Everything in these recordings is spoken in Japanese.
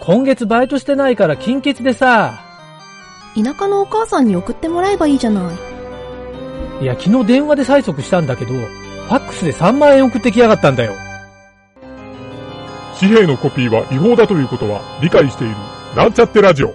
今月バイトしてないから金欠でさ。田舎のお母さんに送ってもらえばいいじゃない。いや、昨日電話で催促したんだけど、ファックスで3万円送ってきやがったんだよ。紙幣のコピーは違法だということは理解している。なんちゃってラジオ。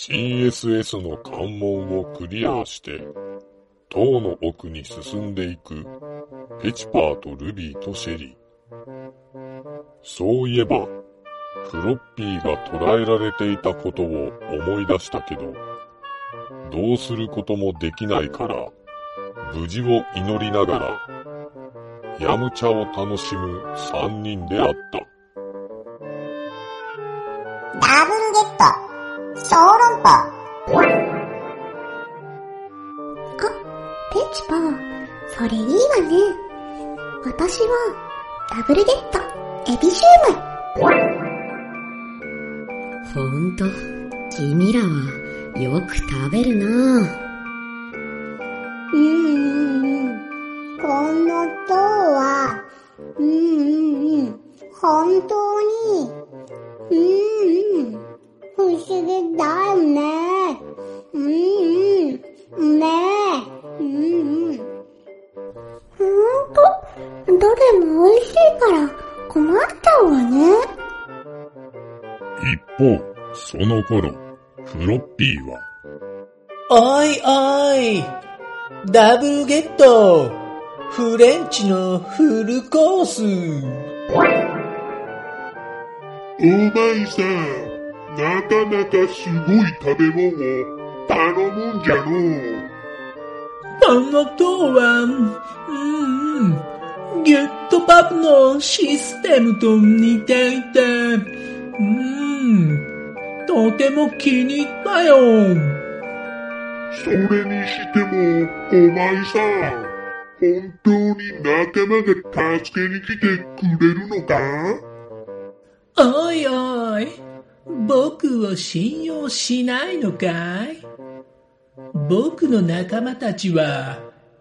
CSS の関門をクリアして、塔の奥に進んでいく、ペチパーとルビーとシェリー。そういえば、フロッピーが捕らえられていたことを思い出したけど、どうすることもできないから、無事を祈りながら、ヤムチャを楽しむ三人であった。ダブルゲット小籠包ペチパ、それいいわね。私は、ダブルゲット、エビシューマイ。ほんと、君らはよく食べるなうんうんうん。この塔は、うんうんうん。本当に、うんうん。不思議だよね。うんうん。ねえ。うんうん。ほんと、どれも美味しいから困っちゃうわね。一方、その頃、フロッピーは、おいおいダブルゲットフレンチのフルコースお前さん、なかなかすごい食べ物を頼むんじゃのう。この塔は、うん。うん、ゲットパブのシステムと似ていて、うん、とても気に入ったよ。それにしても、お前さん、本当に仲間が助けに来てくれるのか？おいおい、僕を信用しないのかい？僕の仲間たちは、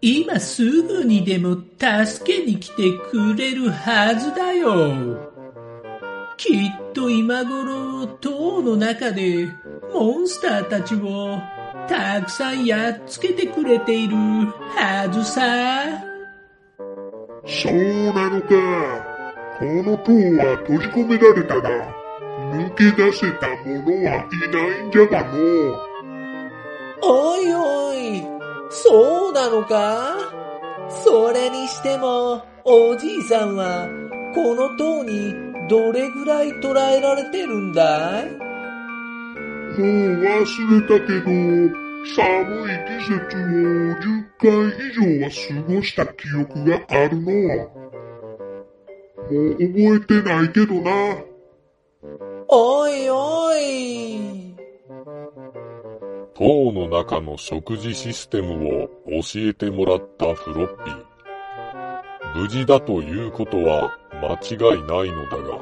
今すぐにでも助けに来てくれるはずだよ。きっと今頃、塔の中でモンスターたちをたくさんやっつけてくれているはずさ。そうなのか。この塔は閉じ込められたが、抜け出せた者はいないんじゃがのう。おいおい、そうなのか？それにしても、おじいさんは、この塔にどれぐらい捕らえられてるんだい？もう忘れたけど、寒い季節を10回以上は過ごした記憶があるの。もう覚えてないけどな。おいおい。塔の中の食事システムを教えてもらったフロッピー。無事だということは間違いないのだが、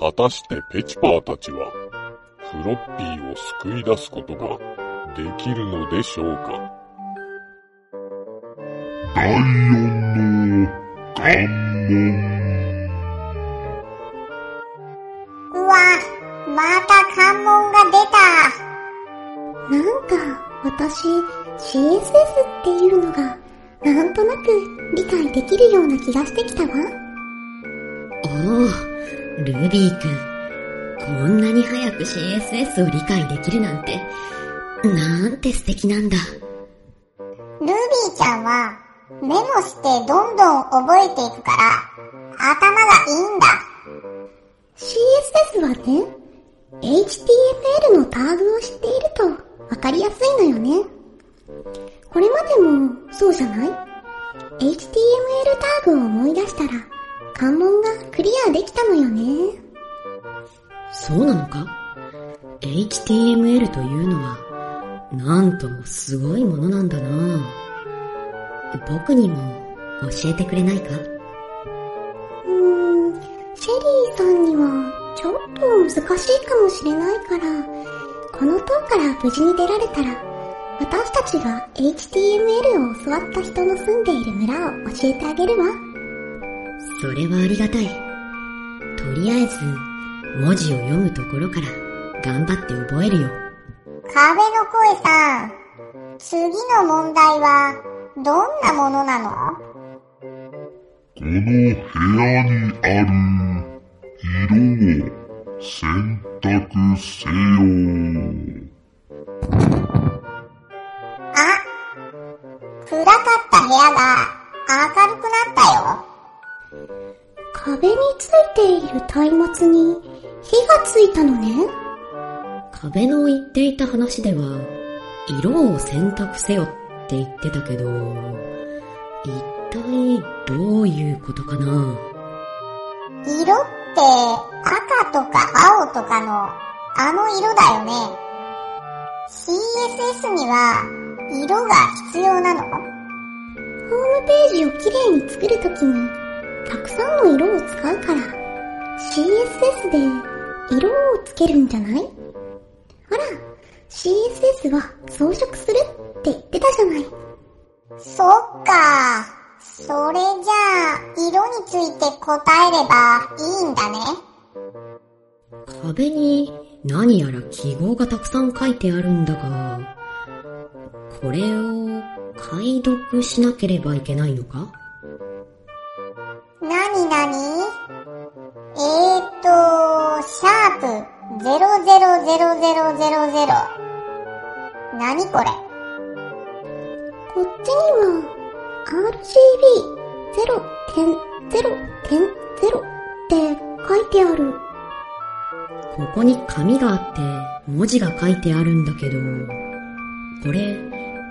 果たしてペチパーたちは、フロッピーを救い出すことができるのでしょうか？第四の関門。私、CSS っていうのが、なんとなく理解できるような気がしてきたわ。おお、ルビーくん。こんなに早く CSS を理解できるなんて、なんて素敵なんだ。ルビーちゃんは、メモしてどんどん覚えていくから、頭がいいんだ。CSS はね、HTML のタグを知っているとわかりやすいのよね。これまでもそうじゃない ?HTML タグを思い出したら関門がクリアできたのよね。そうなのか ?HTML というのは、なんともすごいものなんだな僕にも教えてくれないか？うーん、シェリーさんにはちょっと難しいかもしれないから、この塔から無事に出られたら、私たちが HTML を教わった人の住んでいる村を教えてあげるわ。それはありがたい。とりあえず、文字を読むところから頑張って覚えるよ。壁の声さん、次の問題は、どんなものなの？この部屋にある色を選択せよ。あ、暗かった部屋が明るくなったよ。壁についている松明に火がついたのね。壁の言っていた話では、色を選択せよって言ってたけど、一体どういうことかな？色？赤とか青とかのあの色だよね。CSS には色が必要なの？ホームページをきれいに作るときにたくさんの色を使うから CSS で色をつけるんじゃない？ほら CSS は装飾するって言ってたじゃない。そっかそれじゃあ色について答えればいいんだね。壁に何やら記号がたくさん書いてあるんだが、これを解読しなければいけないのか？なになにえーと、シャープ000000。なにこれ？こっちには RGB0.0.0 って書いてある。ここに紙があって文字が書いてあるんだけど、これ、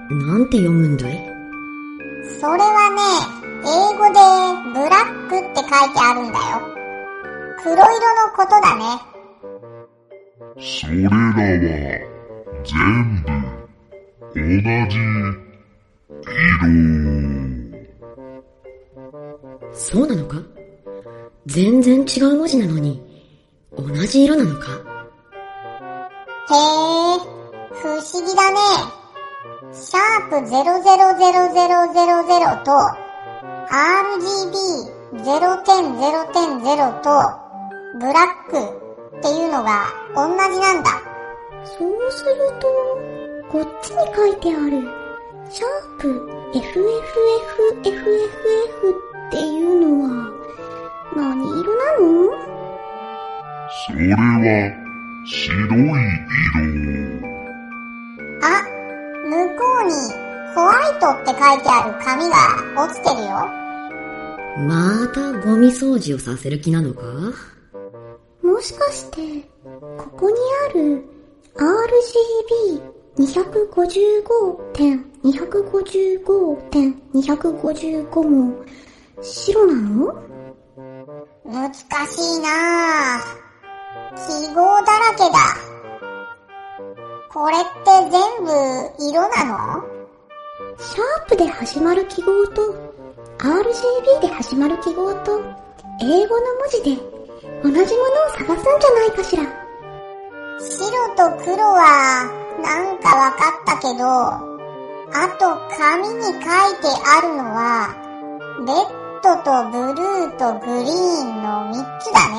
なんて読むんだい？それはね、英語でブラックって書いてあるんだよ。黒色のことだね。それらは全部同じ色。そうなのか？全然違う文字なのに、同じ色なのか？へえ、不思議だね。シャープ000000と RGB0.0.0 とブラックっていうのが同じなんだ。そうすると、こっちに書いてある、シャープ FFFFF っていうのは、何色なの？それは白い色。あ、向こうにホワイトって書いてある紙が落ちてるよ。またゴミ掃除をさせる気なのか？もしかして、ここにある RGB255.255.255 も白なの？難しいなぁ。記号だらけだ。これって全部色なの？シャープで始まる記号と RGB で始まる記号と英語の文字で同じものを探すんじゃないかしら。白と黒はなんかわかったけど、あと紙に書いてあるのは、レッドとブルーとグリーンの3つだね。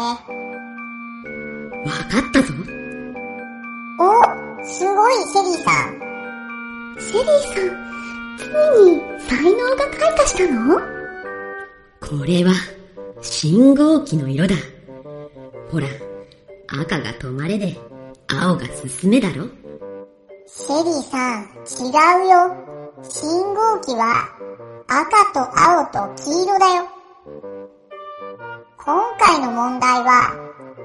わかったぞ。お、すごいシェリーさん。シェリーさん、ついに才能が開花したの？これは信号機の色だ。ほら、赤が止まれで、青が進めだろシェリーさん、違うよ。信号機は赤と青と黄色だよ。今回の問題は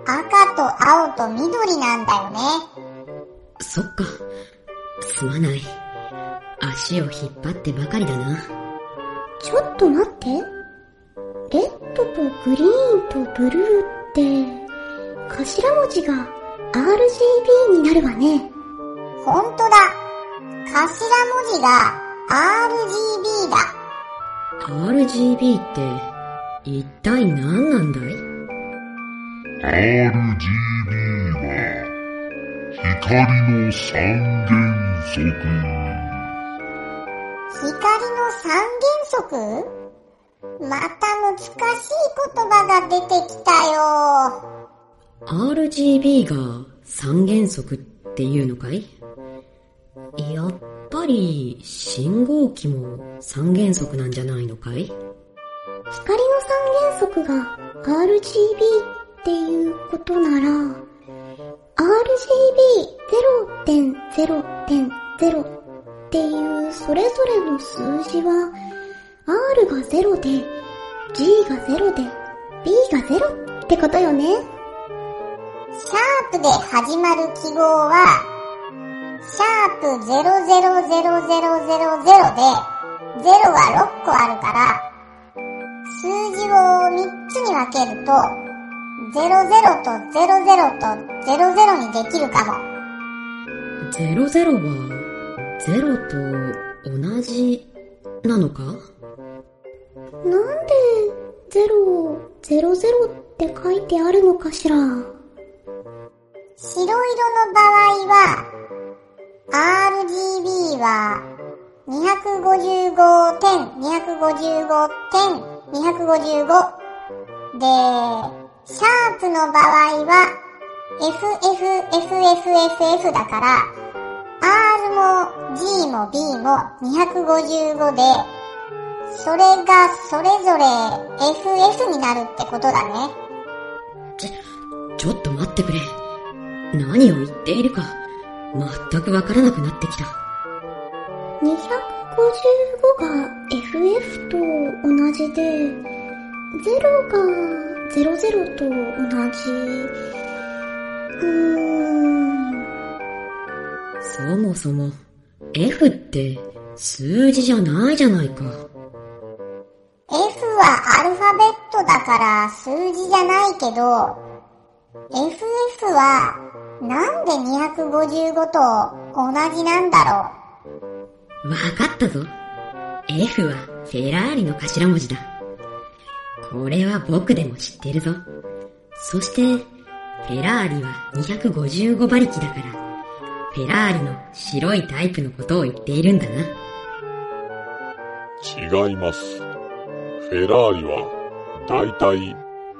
赤と青と緑なんだよね。そっか。すまない。足を引っ張ってばかりだな。ちょっと待って。レッドとグリーンとブルーって、頭文字が RGB になるわね。ほんとだ。頭文字が RGB だ。RGB って、一体何なんだい？RGB は、光の三原則。光の三原則？また難しい言葉が出てきたよ。RGB が三原則っていうのかい？やっぱり信号機も三原則なんじゃないのかい？光の三原則が RGB っていうことなら、RGB0.0.0 っていうそれぞれの数字は R が0で G が0で B が0ってことよね。シャープで始まる記号は、シャープ00000で、0が6個あるから、数字を3つに分けると、00と00と00にできるかも。00は0と同じなのか？なんで0を00って書いてあるのかしら？白色の場合は、RGB は255点、255点、255で、シャープの場合は FFFFFF だから、R も G も B も255で、それがそれぞれ FF になるってことだね。ちょっと待ってくれ。何を言っているか、全くわからなくなってきた。255が FF と同じで、0が00と同じ。うーん。そもそも、F って数字じゃないじゃないか。F はアルファベットだから数字じゃないけど、FF はなんで255と同じなんだろわかったぞ。F はフェラーリの頭文字だ。これは僕でも知ってるぞ。そして、フェラーリは255馬力だから、フェラーリの白いタイプのことを言っているんだな。違います。フェラーリは、だいたい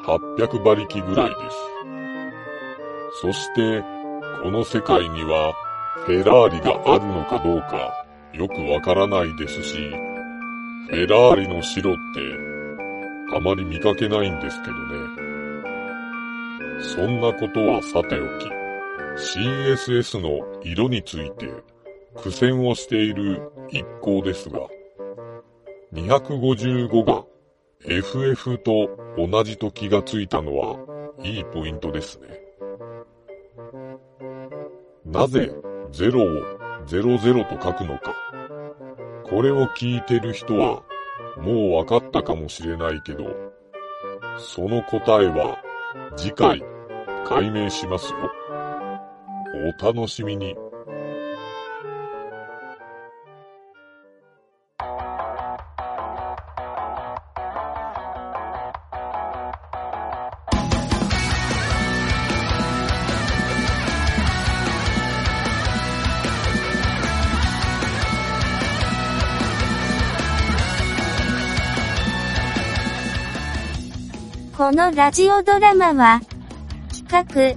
800馬力ぐらいです。そして、この世界には、フェラーリがあるのかどうか、よくわからないですし、フェラーリの白って、あまり見かけないんですけどね。そんなことはさておき、CSS の色について苦戦をしている一行ですが、255が FF と同じと気がついたのはいいポイントですね。なぜ0を00と書くのか。これを聞いてる人はもうわかったかもしれないけど、その答えは次回解明しますよ。お楽しみに。このラジオドラマは、企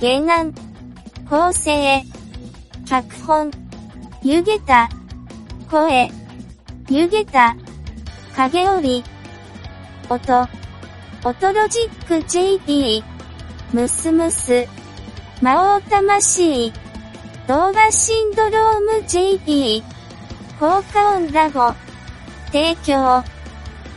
画、原案、構成、脚本、湯げた、声、湯げた、影織、音、音ロジック JP、ムスムス、魔王魂、動画シンドローム JP、効果音ラボ、提供、